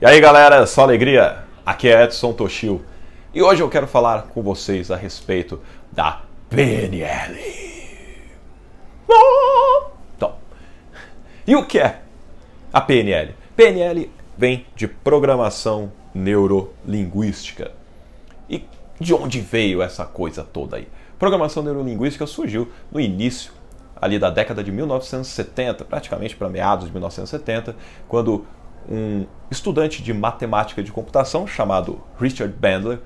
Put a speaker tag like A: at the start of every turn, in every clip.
A: E aí galera, só alegria? Aqui é Edson Toshio e hoje eu quero falar com vocês a respeito da PNL. Então, e o que é a PNL? PNL vem de Programação Neurolinguística. E de onde veio essa coisa toda aí? Programação Neurolinguística surgiu no início ali da década de 1970, praticamente para meados de 1970, quando um estudante de matemática de computação chamado Richard Bandler,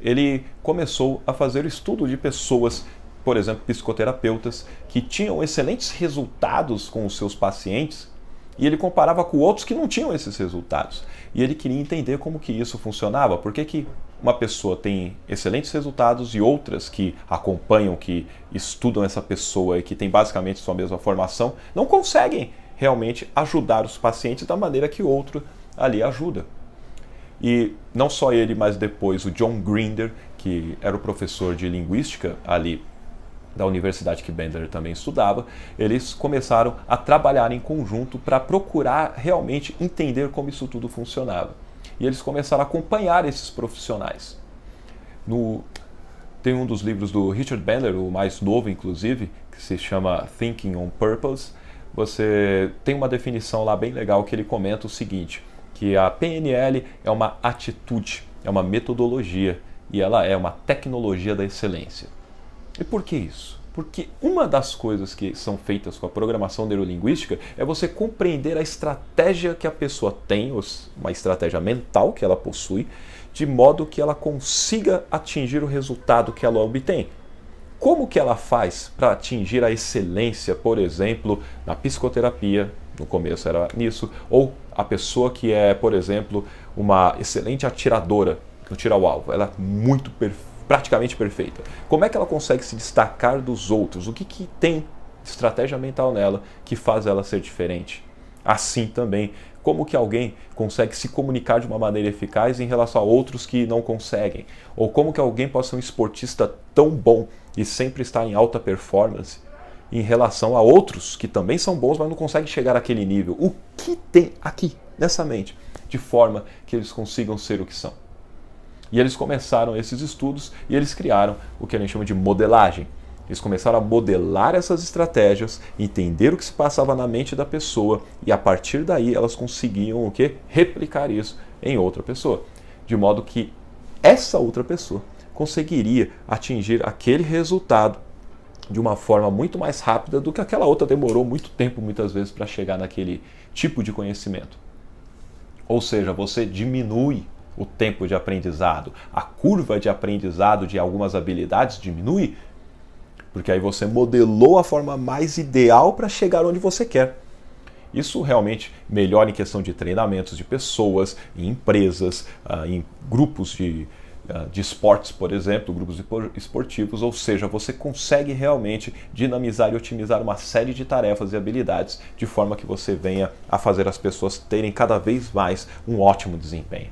A: ele começou a fazer estudo de pessoas, por exemplo, psicoterapeutas, que tinham excelentes resultados com os seus pacientes e ele comparava com outros que não tinham esses resultados. E ele queria entender como que isso funcionava, por que, que uma pessoa tem excelentes resultados e outras que acompanham, que estudam essa pessoa e que tem basicamente sua mesma formação, não conseguem realmente ajudar os pacientes da maneira que outro ali ajuda. E não só ele, mas depois o John Grinder, que era o professor de linguística ali da universidade que Bender também estudava, eles começaram a trabalhar em conjunto para procurar realmente entender como isso tudo funcionava. E eles começaram a acompanhar esses profissionais. No, tem um dos livros do Richard Bandler, o mais novo inclusive, que se chama Thinking on Purpose, você tem uma definição lá bem legal que ele comenta o seguinte, que a PNL é uma atitude, é uma metodologia e ela é uma tecnologia da excelência. E por que isso? Porque uma das coisas que são feitas com a programação neurolinguística é você compreender a estratégia que a pessoa tem, uma estratégia mental que ela possui, de modo que ela consiga atingir o resultado que ela obtém. Como que ela faz para atingir a excelência, por exemplo, na psicoterapia, no começo era nisso, ou a pessoa que é, por exemplo, uma excelente atiradora no tiro ao alvo, ela é muito praticamente perfeita. Como é que ela consegue se destacar dos outros? O que, que tem estratégia mental nela que faz ela ser diferente? Assim também, como que alguém consegue se comunicar de uma maneira eficaz em relação a outros que não conseguem? Ou como que alguém pode ser um esportista tão bom e sempre estar em alta performance em relação a outros que também são bons, mas não conseguem chegar àquele nível? O que tem aqui nessa mente de forma que eles consigam ser o que são? E eles começaram esses estudos e eles criaram o que a gente chama de modelagem eles começaram a modelar essas estratégias, entender o que se passava na mente da pessoa e a partir daí elas conseguiam o que? Replicar isso em outra pessoa, de modo que essa outra pessoa conseguiria atingir aquele resultado de uma forma muito mais rápida do que aquela outra demorou muito tempo muitas vezes para chegar naquele tipo de conhecimento. Ou seja, você diminui o tempo de aprendizado, a curva de aprendizado de algumas habilidades diminui porque aí você modelou a forma mais ideal para chegar onde você quer. Isso realmente melhora em questão de treinamentos de pessoas, em empresas, ah, em grupos de, ah, de esportes, por exemplo, grupos esportivos, ou seja, você consegue realmente dinamizar e otimizar uma série de tarefas e habilidades de forma que você venha a fazer as pessoas terem cada vez mais um ótimo desempenho.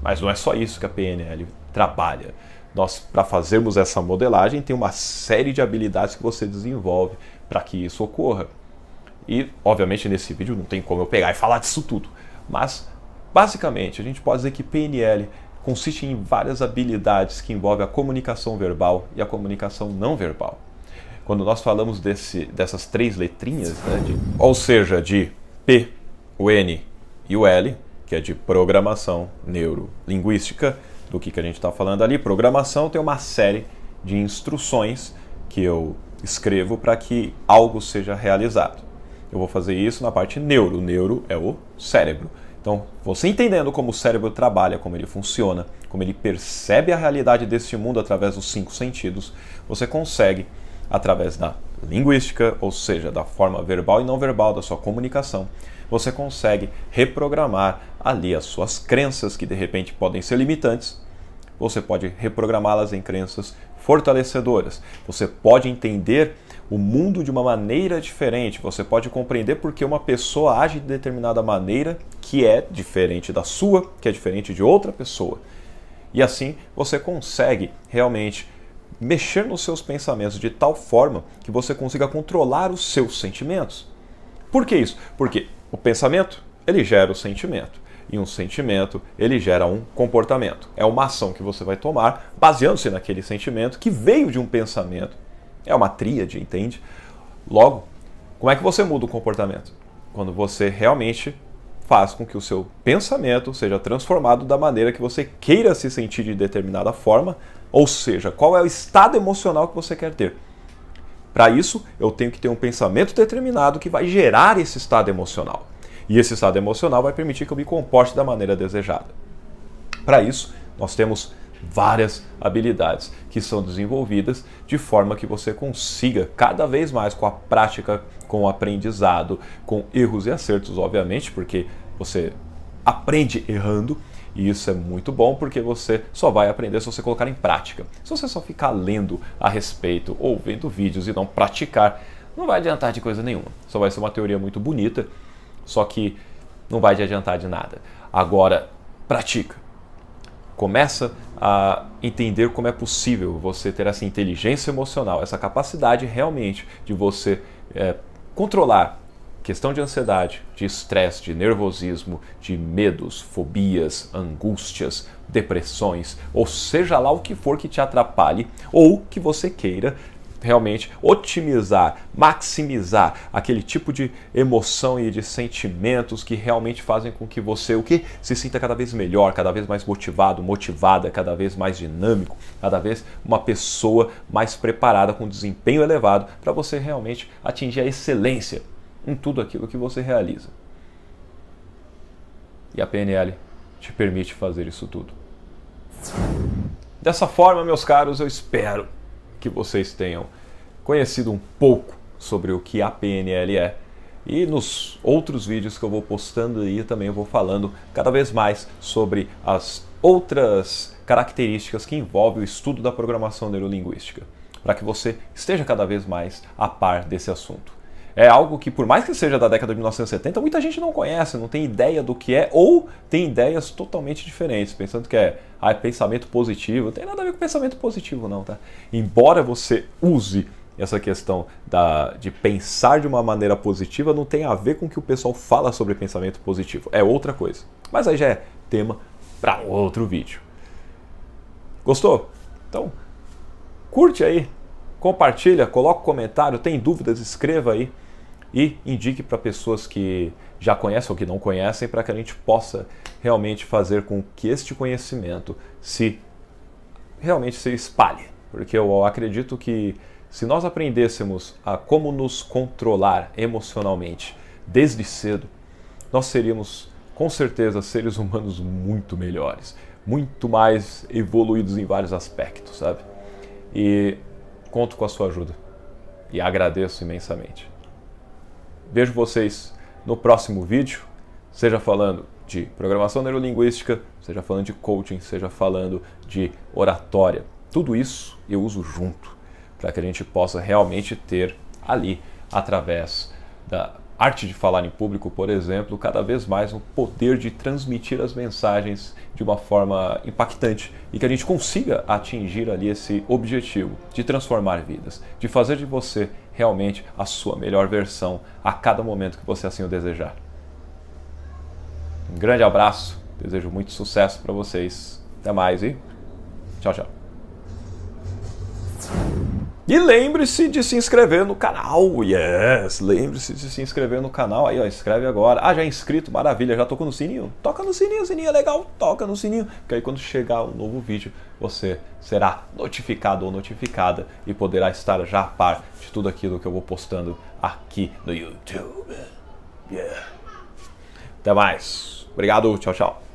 A: Mas não é só isso que a PNL trabalha. Nós, para fazermos essa modelagem, tem uma série de habilidades que você desenvolve para que isso ocorra. E, obviamente, nesse vídeo não tem como eu pegar e falar disso tudo. Mas, basicamente, a gente pode dizer que PNL consiste em várias habilidades que envolvem a comunicação verbal e a comunicação não verbal. Quando nós falamos desse, dessas três letrinhas, né, de, ou seja, de P, o N e o L, que é de programação neurolinguística, do que, que a gente está falando ali. Programação tem uma série de instruções que eu escrevo para que algo seja realizado. Eu vou fazer isso na parte neuro. O neuro é o cérebro. Então, você entendendo como o cérebro trabalha, como ele funciona, como ele percebe a realidade deste mundo através dos cinco sentidos, você consegue, através da linguística, ou seja, da forma verbal e não verbal da sua comunicação, você consegue reprogramar ali as suas crenças que de repente podem ser limitantes. Você pode reprogramá-las em crenças fortalecedoras. Você pode entender o mundo de uma maneira diferente. Você pode compreender porque uma pessoa age de determinada maneira que é diferente da sua, que é diferente de outra pessoa. E assim você consegue realmente mexer nos seus pensamentos de tal forma que você consiga controlar os seus sentimentos. Por que isso? Porque o pensamento, ele gera o sentimento. e um sentimento, ele gera um comportamento. É uma ação que você vai tomar baseando-se naquele sentimento que veio de um pensamento. É uma tríade, entende? Logo, como é que você muda o comportamento? Quando você realmente faz com que o seu pensamento seja transformado da maneira que você queira se sentir de determinada forma, ou seja, qual é o estado emocional que você quer ter. Para isso, eu tenho que ter um pensamento determinado que vai gerar esse estado emocional. E esse estado emocional vai permitir que eu me comporte da maneira desejada. Para isso, nós temos várias habilidades que são desenvolvidas de forma que você consiga cada vez mais com a prática, com o aprendizado, com erros e acertos, obviamente, porque você aprende errando e isso é muito bom porque você só vai aprender se você colocar em prática. Se você só ficar lendo a respeito ou vendo vídeos e não praticar, não vai adiantar de coisa nenhuma. Só vai ser uma teoria muito bonita, só que não vai te adiantar de nada. Agora, pratica. Começa a entender como é possível você ter essa inteligência emocional, essa capacidade realmente de você é, controlar questão de ansiedade, de estresse, de nervosismo, de medos, fobias, angústias, depressões, ou seja lá o que for que te atrapalhe ou que você queira realmente otimizar, maximizar aquele tipo de emoção e de sentimentos que realmente fazem com que você o que se sinta cada vez melhor, cada vez mais motivado, motivada, cada vez mais dinâmico, cada vez uma pessoa mais preparada com desempenho elevado para você realmente atingir a excelência em tudo aquilo que você realiza. E a PNL te permite fazer isso tudo. Dessa forma, meus caros, eu espero que vocês tenham conhecido um pouco sobre o que a PNL é. E nos outros vídeos que eu vou postando aí também eu vou falando cada vez mais sobre as outras características que envolvem o estudo da programação neurolinguística, para que você esteja cada vez mais a par desse assunto é algo que, por mais que seja da década de 1970, muita gente não conhece, não tem ideia do que é, ou tem ideias totalmente diferentes, pensando que é ah, pensamento positivo. Não tem nada a ver com pensamento positivo, não, tá? Embora você use essa questão da, de pensar de uma maneira positiva, não tem a ver com o que o pessoal fala sobre pensamento positivo. É outra coisa. Mas aí já é tema para outro vídeo. Gostou? Então, curte aí, compartilha, coloca um comentário, tem dúvidas, escreva aí e indique para pessoas que já conhecem ou que não conhecem para que a gente possa realmente fazer com que este conhecimento se realmente se espalhe, porque eu acredito que se nós aprendêssemos a como nos controlar emocionalmente desde cedo, nós seríamos com certeza seres humanos muito melhores, muito mais evoluídos em vários aspectos, sabe? E conto com a sua ajuda e agradeço imensamente. Vejo vocês no próximo vídeo, seja falando de programação neurolinguística, seja falando de coaching, seja falando de oratória. Tudo isso eu uso junto para que a gente possa realmente ter ali, através da arte de falar em público, por exemplo, cada vez mais o poder de transmitir as mensagens de uma forma impactante e que a gente consiga atingir ali esse objetivo de transformar vidas, de fazer de você realmente a sua melhor versão a cada momento que você assim o desejar. Um grande abraço, desejo muito sucesso para vocês. Até mais e tchau, tchau. E lembre-se de se inscrever no canal, yes! Lembre-se de se inscrever no canal, aí ó, inscreve agora. Ah, já é inscrito, maravilha, já tocou no sininho? Toca no sininho, sininho é legal, toca no sininho, porque aí quando chegar um novo vídeo, você será notificado ou notificada e poderá estar já a par de tudo aquilo que eu vou postando aqui no YouTube. Yeah. Até mais, obrigado, tchau, tchau.